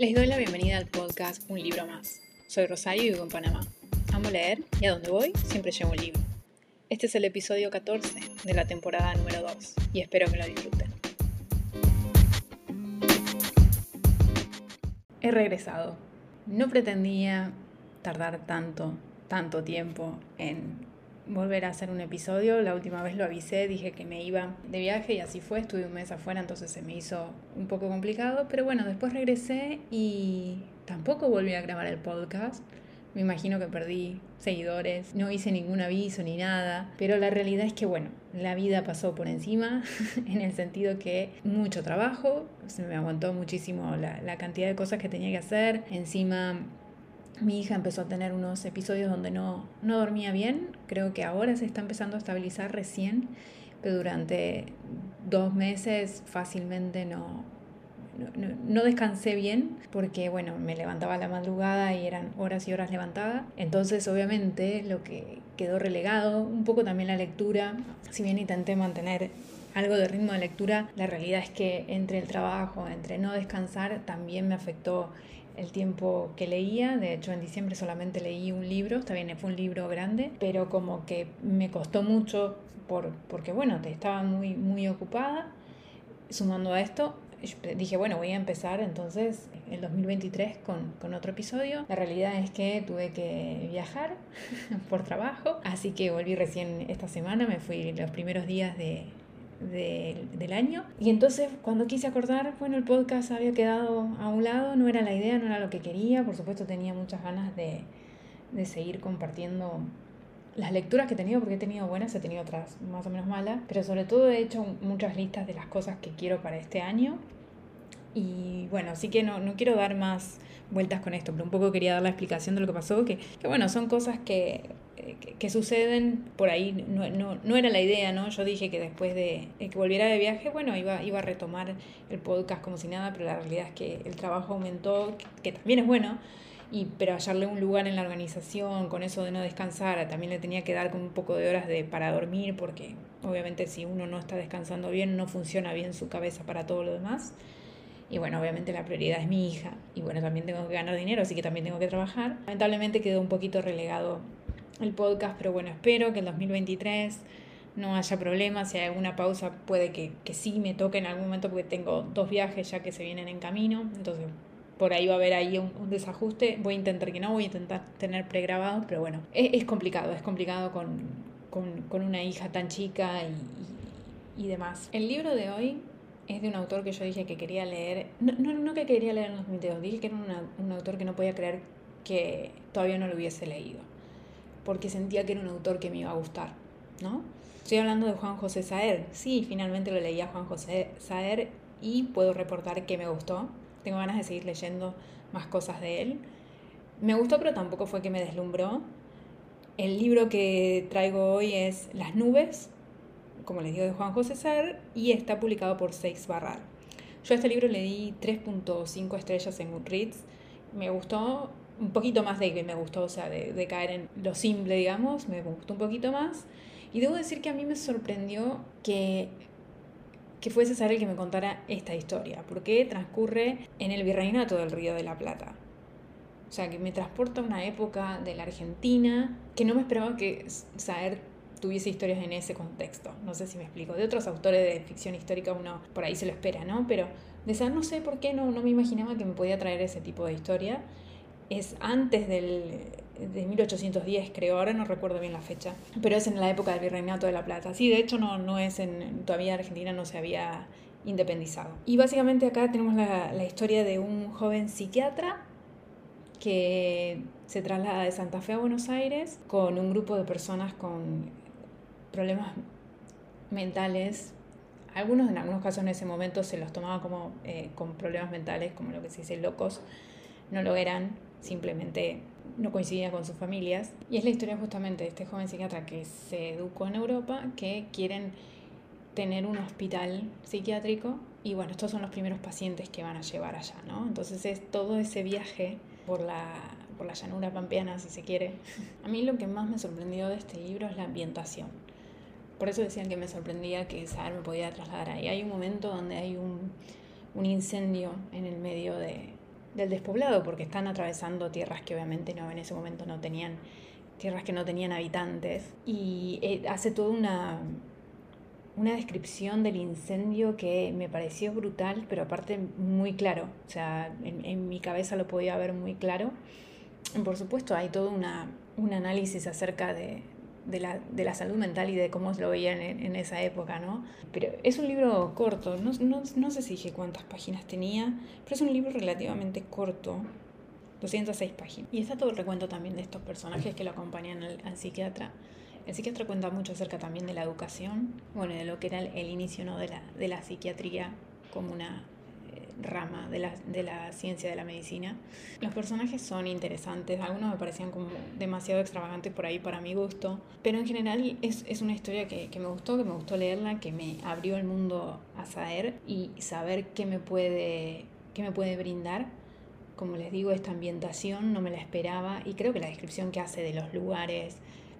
Les doy la bienvenida al podcast Un libro más. Soy Rosario y vivo en Panamá. Amo leer y a donde voy siempre llevo un libro. Este es el episodio 14 de la temporada número 2 y espero que lo disfruten. He regresado. No pretendía tardar tanto, tanto tiempo en volver a hacer un episodio. La última vez lo avisé, dije que me iba de viaje y así fue. Estuve un mes afuera, entonces se me hizo un poco complicado. Pero bueno, después regresé y tampoco volví a grabar el podcast. Me imagino que perdí seguidores, no hice ningún aviso ni nada, pero la realidad es que bueno, la vida pasó por encima en el sentido que mucho trabajo, se me aguantó muchísimo la, la cantidad de cosas que tenía que hacer, encima mi hija empezó a tener unos episodios donde no, no dormía bien, creo que ahora se está empezando a estabilizar recién, pero durante dos meses fácilmente no, no, descansé bien porque, bueno, me levantaba a la madrugada y eran horas y horas levantada. Entonces, obviamente, lo que quedó relegado, un poco también la lectura, si bien intenté mantener algo de ritmo de lectura, la realidad es que entre el trabajo, entre no descansar, también me afectó el tiempo que leía. De hecho, en diciembre solamente leí un libro, está bien, fue un libro grande, pero como que me costó mucho por, porque, bueno, estaba muy, muy ocupada. Sumando a esto, dije, bueno, voy a empezar entonces el 2023 con, con, otro episodio. La realidad es que tuve que viajar por trabajo, así que volví recién esta semana, me fui los primeros días de, del año. Y entonces cuando quise acordar, bueno, el podcast había quedado a un lado, no era la idea, no era lo que quería, por supuesto tenía muchas ganas de, de seguir compartiendo las lecturas que he tenido, porque he tenido buenas, he tenido otras más o menos malas, pero sobre todo he hecho muchas listas de las cosas que quiero para este año. Y bueno, así que no, no quiero dar más vueltas con esto, pero un poco quería dar la explicación de lo que pasó, que, que bueno, son cosas que que, suceden, por ahí no, no, no, era la idea, ¿no? Yo dije que después de, que volviera de viaje, bueno, iba, iba a retomar el podcast como si nada, pero la realidad es que el trabajo aumentó, que, también es bueno, y, pero hallarle un lugar en la organización, con eso de no descansar, también le tenía que dar como un poco de horas de, para dormir, porque obviamente si uno no está descansando bien, no funciona bien su cabeza para todo lo demás. Y bueno, obviamente la prioridad es mi hija. Y bueno, también tengo que ganar dinero, así que también tengo que trabajar. Lamentablemente quedó un poquito relegado el podcast, pero bueno, espero que en 2023 no haya problemas, si hay alguna pausa puede que, que sí me toque en algún momento porque tengo dos viajes ya que se vienen en camino, entonces por ahí va a haber ahí un, desajuste, voy a intentar que no, voy a intentar tener pregrabado, pero bueno, es, complicado, es complicado con, con, con, una hija tan chica y, y, demás. El libro de hoy es de un autor que yo dije que quería leer, no, no, no que quería leer en los videos, dije que era un autor que no podía creer que todavía no lo hubiese leído porque sentía que era un autor que me iba a gustar, ¿no? Estoy hablando de Juan José Saer. Sí, finalmente lo leí a Juan José Saer y puedo reportar que me gustó. Tengo ganas de seguir leyendo más cosas de él. Me gustó, pero tampoco fue que me deslumbró. El libro que traigo hoy es Las nubes, como les digo, de Juan José Saer, y está publicado por Seix Barral. Yo a este libro le di 3.5 estrellas en Goodreads. Me gustó, un poquito más de que me gustó, o sea, de, de, caer en lo simple, digamos, me gustó un poquito más. Y debo decir que a mí me sorprendió que, que fuese César el que me contara esta historia, porque transcurre en el virreinato del Río de la Plata. O sea, que me transporta a una época de la Argentina que no me esperaba que Saer tuviese historias en ese contexto. No sé si me explico. De otros autores de ficción histórica uno por ahí se lo espera, ¿no? Pero de Saer no sé por qué no, no me imaginaba que me podía traer ese tipo de historia es antes del, de 1810, creo, ahora no recuerdo bien la fecha, pero es en la época del Virreinato de la Plata. Sí, de hecho no, no es en, todavía Argentina no se había independizado. Y básicamente acá tenemos la, la historia de un joven psiquiatra que se traslada de Santa Fe a Buenos Aires con un grupo de personas con problemas mentales. Algunos en algunos casos en ese momento se los tomaba como eh, con problemas mentales, como lo que se dice locos, no lo eran, simplemente no coincidía con sus familias. Y es la historia justamente de este joven psiquiatra que se educó en Europa, que quieren tener un hospital psiquiátrico y bueno, estos son los primeros pacientes que van a llevar allá, ¿no? Entonces es todo ese viaje por la, por la llanura pampeana, si se quiere. A mí lo que más me sorprendió de este libro es la ambientación. Por eso decían que me sorprendía que Saar me podía trasladar ahí. Hay un momento donde hay un, incendio en el medio de, del despoblado, porque están atravesando tierras que obviamente no en ese momento no tenían, tierras que no tenían habitantes, y eh, hace toda una, una descripción del incendio que me pareció brutal, pero aparte muy claro, o sea, en, en mi cabeza lo podía ver muy claro. Por supuesto, hay todo una, un análisis acerca de, de la, de la, salud mental y de cómo lo veían en, esa época, ¿no? Pero es un libro corto, no, no, no, sé si dije cuántas páginas tenía, pero es un libro relativamente corto, 206 páginas. Y está todo el recuento también de estos personajes que lo acompañan al, al psiquiatra. El psiquiatra cuenta mucho acerca también de la educación, bueno, de lo que era el, el inicio ¿no? de, la, de la psiquiatría como una rama de la, de la ciencia de la medicina. Los personajes son interesantes, algunos me parecían como demasiado extravagantes por ahí para mi gusto, pero en general es, es una historia que, que, me gustó, que me gustó leerla, que me abrió el mundo a saber y saber qué me puede, qué me puede brindar. Como les digo, esta ambientación no me la esperaba y creo que la descripción que hace de los lugares,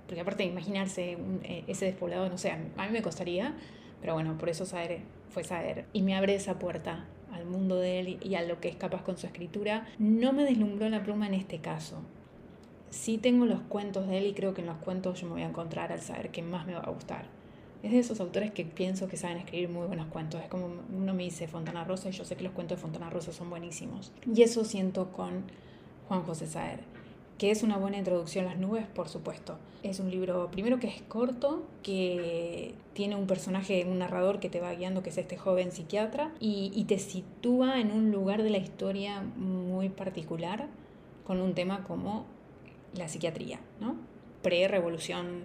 porque aparte de imaginarse un, eh, ese despoblado, no sé, a mí me costaría, pero bueno, por eso saber fue saber. Y me abre esa puerta mundo de él y a lo que es capaz con su escritura. No me deslumbró la pluma en este caso. Sí tengo los cuentos de él y creo que en los cuentos yo me voy a encontrar al saber qué más me va a gustar. Es de esos autores que pienso que saben escribir muy buenos cuentos. Es como uno me dice Fontana Rosa y yo sé que los cuentos de Fontana Rosa son buenísimos. Y eso siento con Juan José Saer que es una buena introducción a las nubes, por supuesto. Es un libro, primero que es corto, que tiene un personaje, un narrador que te va guiando, que es este joven psiquiatra, y, y te sitúa en un lugar de la historia muy particular, con un tema como la psiquiatría, ¿no? Pre-revolución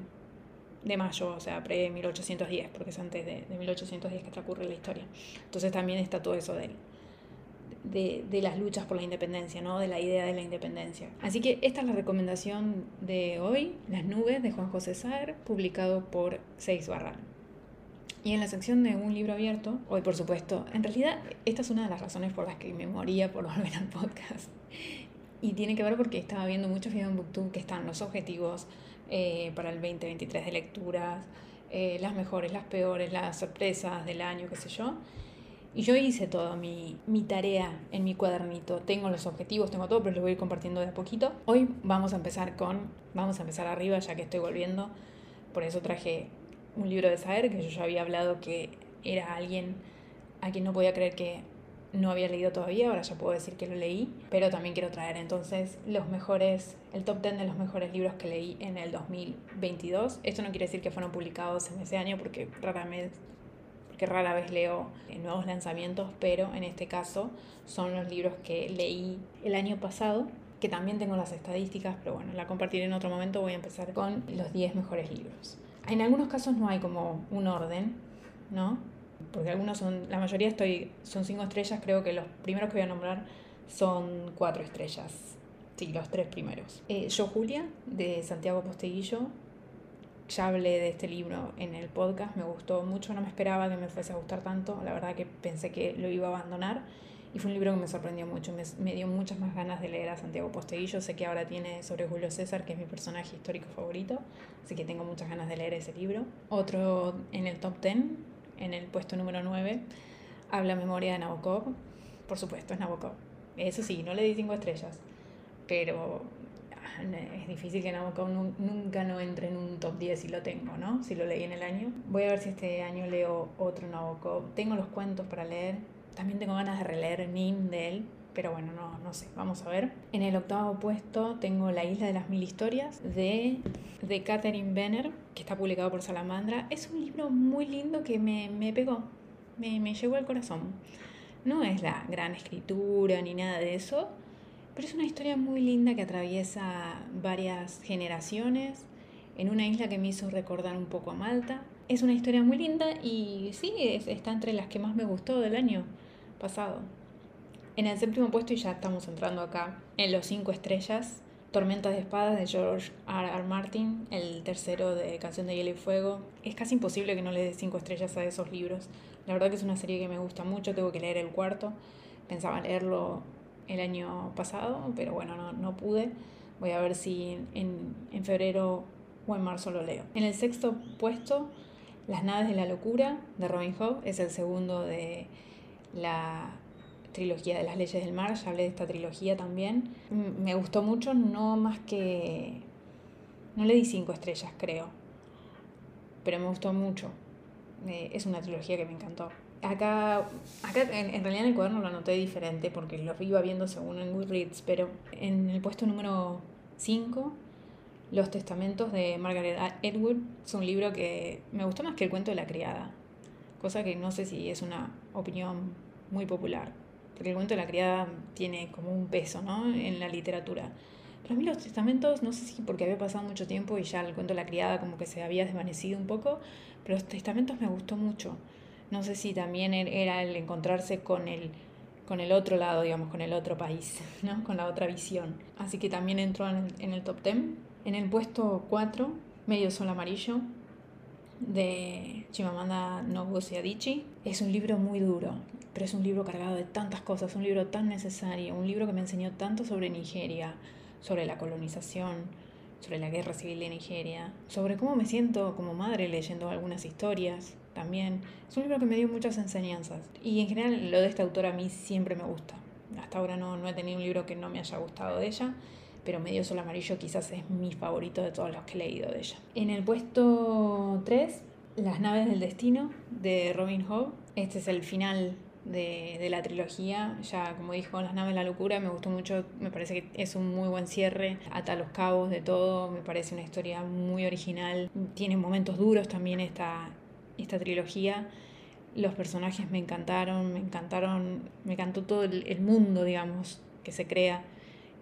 de mayo, o sea, pre-1810, porque es antes de, de 1810 que transcurre la historia. Entonces también está todo eso de él de, de, las luchas por la independencia, ¿no? de la idea de la independencia. Así que esta es la recomendación de hoy, Las nubes de Juan José Saer, publicado por Seis Barral. Y en la sección de un libro abierto, hoy por supuesto, en realidad esta es una de las razones por las que me moría por volver al podcast. Y tiene que ver porque estaba viendo muchos videos en Booktube que están los objetivos eh, para el 2023 de lecturas, eh, las mejores, las peores, las sorpresas del año, qué sé yo. Y yo hice toda mi, mi, tarea en mi cuadernito. Tengo los objetivos, tengo todo, pero lo voy a ir compartiendo de a poquito. Hoy vamos a empezar con, vamos a empezar arriba ya que estoy volviendo. Por eso traje un libro de Saer, que yo ya había hablado que era alguien a quien no podía creer que no había leído todavía, ahora ya puedo decir que lo leí, pero también quiero traer entonces los mejores, el top 10 de los mejores libros que leí en el 2022. Esto no quiere decir que fueron publicados en ese año porque rara vez rara vez leo nuevos lanzamientos, pero en este caso son los libros que leí el año pasado, que también tengo las estadísticas, pero bueno, la compartiré en otro momento, voy a empezar con los 10 mejores libros. En algunos casos no hay como un orden, ¿no? Porque algunos son, la mayoría estoy, son 5 estrellas, creo que los primeros que voy a nombrar son 4 estrellas. Sí, los tres primeros. Eh, Yo Julia, de Santiago Posteguillo, ya hablé de este libro en el podcast, me gustó mucho, no me esperaba que me fuese a gustar tanto, la verdad que pensé que lo iba a abandonar y fue un libro que me sorprendió mucho, me, me dio muchas más ganas de leer a Santiago Posteguillo, sé que ahora tiene sobre Julio César, que es mi personaje histórico favorito, así que tengo muchas ganas de leer ese libro. Otro en el top 10, en el puesto número 9, habla Memoria de Nabokov, por supuesto es Nabokov, eso sí, no le di cinco estrellas, pero es difícil que Nabokov nunca no entre en un top 10 si lo tengo, ¿no? Si lo leí en el año. Voy a ver si este año leo otro Nabokov. Tengo los cuentos para leer. También tengo ganas de releer Nim de él, pero bueno, no, no sé, vamos a ver. En el octavo puesto tengo La Isla de las Mil Historias de, de Catherine Benner, que está publicado por Salamandra. Es un libro muy lindo que me, me pegó, me, me llegó al corazón. No es la gran escritura ni nada de eso, pero es una historia muy linda que atraviesa varias generaciones en una isla que me hizo recordar un poco a Malta. Es una historia muy linda y sí, es, está entre las que más me gustó del año pasado. En el séptimo puesto, y ya estamos entrando acá, en los cinco estrellas, Tormentas de Espadas de George R. R. Martin, el tercero de Canción de Hielo y Fuego. Es casi imposible que no le dé cinco estrellas a esos libros. La verdad que es una serie que me gusta mucho, tengo que leer el cuarto. Pensaba leerlo el año pasado, pero bueno, no, no pude. Voy a ver si en, en, febrero o en marzo lo leo. En el sexto puesto, Las naves de la locura de Robin Hood, es el segundo de la trilogía de las leyes del mar, ya hablé de esta trilogía también. Me gustó mucho, no más que... No le di cinco estrellas, creo, pero me gustó mucho. Eh, es una trilogía que me encantó. Acá, acá en, en, realidad en el cuaderno lo anoté diferente porque lo iba viendo según en Goodreads, pero en el puesto número 5, Los Testamentos de Margaret Atwood, es un libro que me gustó más que el cuento de la criada, cosa que no sé si es una opinión muy popular, porque el cuento de la criada tiene como un peso ¿no? en la literatura. Pero a mí los testamentos, no sé si porque había pasado mucho tiempo y ya el cuento de la criada como que se había desvanecido un poco, pero los testamentos me gustó mucho. No sé si también er-, era el encontrarse con el, con el otro lado, digamos, con el otro país, ¿no? con la otra visión. Así que también entró en el, top 10. En el puesto 4, Medio Sol Amarillo, de Chimamanda Ngozi Adichie. Es un libro muy duro, pero es un libro cargado de tantas cosas, un libro tan necesario, un libro que me enseñó tanto sobre Nigeria, sobre la colonización, sobre la guerra civil de Nigeria, sobre cómo me siento como madre leyendo algunas historias también. Es un libro que me dio muchas enseñanzas y en general lo de esta autora a mí siempre me gusta. Hasta ahora no, no he tenido un libro que no me haya gustado de ella, pero Medio Sol Amarillo quizás es mi favorito de todos los que he leído de ella. En el puesto 3, Las naves del destino de Robin Hood. Este es el final de, de, la trilogía. Ya, como dijo, Las naves de la locura me gustó mucho, me parece que es un muy buen cierre, ata los cabos de todo, me parece una historia muy original. Tiene momentos duros también esta, esta trilogía. Los personajes me encantaron, me encantaron, me encantó todo el, mundo, digamos, que se crea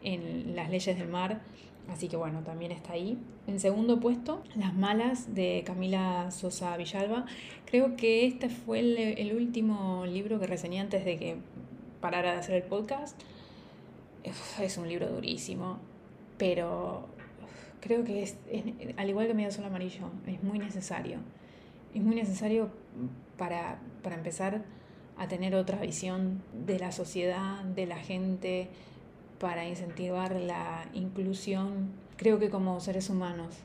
en las leyes del mar. Así que bueno, también está ahí. En segundo puesto, Las Malas de Camila Sosa Villalba. Creo que este fue el, último libro que reseñé antes de que parara de hacer el podcast. Es un libro durísimo, pero creo que es, es al igual que Medio Sol Amarillo, es muy necesario. Es muy necesario para, para empezar a tener otra visión de la sociedad, de la gente, para incentivar la inclusión. Creo que como seres humanos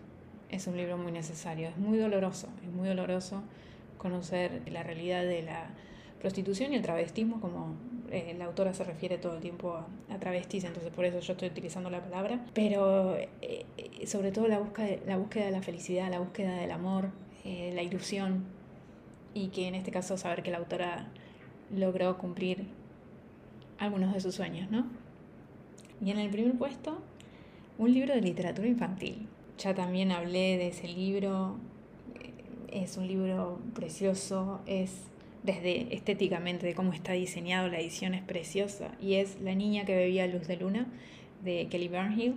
es un libro muy necesario. Es muy doloroso, es muy doloroso conocer la realidad de la prostitución y el travestismo, como eh, la autora se refiere todo el tiempo a, a, travestis, entonces por eso yo estoy utilizando la palabra, pero eh, sobre todo la búsqueda, la búsqueda de la felicidad, la búsqueda del amor, eh, la ilusión, y que en este caso saber que la autora logró cumplir algunos de sus sueños, ¿no? Y en el primer puesto, un libro de literatura infantil. Ya también hablé de ese libro, es un libro precioso, es desde estéticamente de cómo está diseñado, la edición es preciosa, y es La niña que bebía luz de luna de Kelly Burnhill.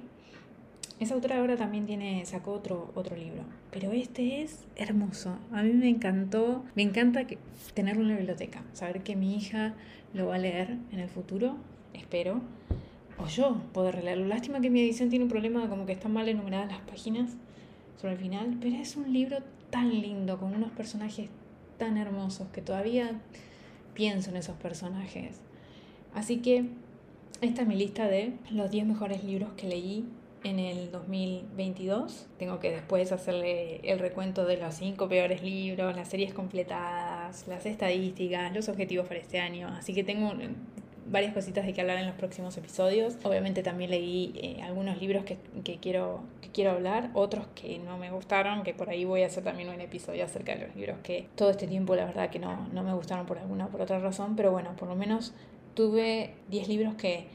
Esa autora ahora también tiene, sacó otro, otro libro, pero este es hermoso. A mí me encantó, me encanta que, tenerlo en la biblioteca, saber que mi hija lo va a leer en el futuro, espero o yo poder releerlo. Lástima que mi edición tiene un problema como que están mal enumeradas las páginas sobre el final, pero es un libro tan lindo, con unos personajes tan hermosos que todavía pienso en esos personajes. Así que esta es mi lista de los 10 mejores libros que leí en el 2022. Tengo que después hacerle el recuento de los 5 peores libros, las series completadas, las estadísticas, los objetivos para este año. Así que tengo varias cositas de que hablar en los próximos episodios. Obviamente también leí eh, algunos libros que, que, quiero, que quiero hablar, otros que no me gustaron, que por ahí voy a hacer también un episodio acerca de los libros que todo este tiempo la verdad que no, no me gustaron por alguna o por otra razón, pero bueno, por lo menos tuve 10 libros que,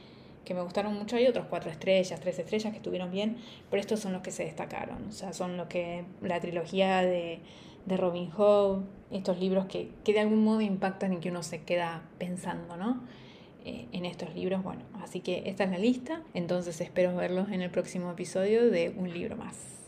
que me gustaron mucho, hay otros 4 estrellas, 3 estrellas que estuvieron bien, pero estos son los que se destacaron, o sea, son lo que la trilogía de, de Robin Hood, estos libros que, que de algún modo impactan y que uno se queda pensando, ¿no? Eh, en estos libros. Bueno, así que esta es la lista, entonces espero verlos en el próximo episodio de Un libro más.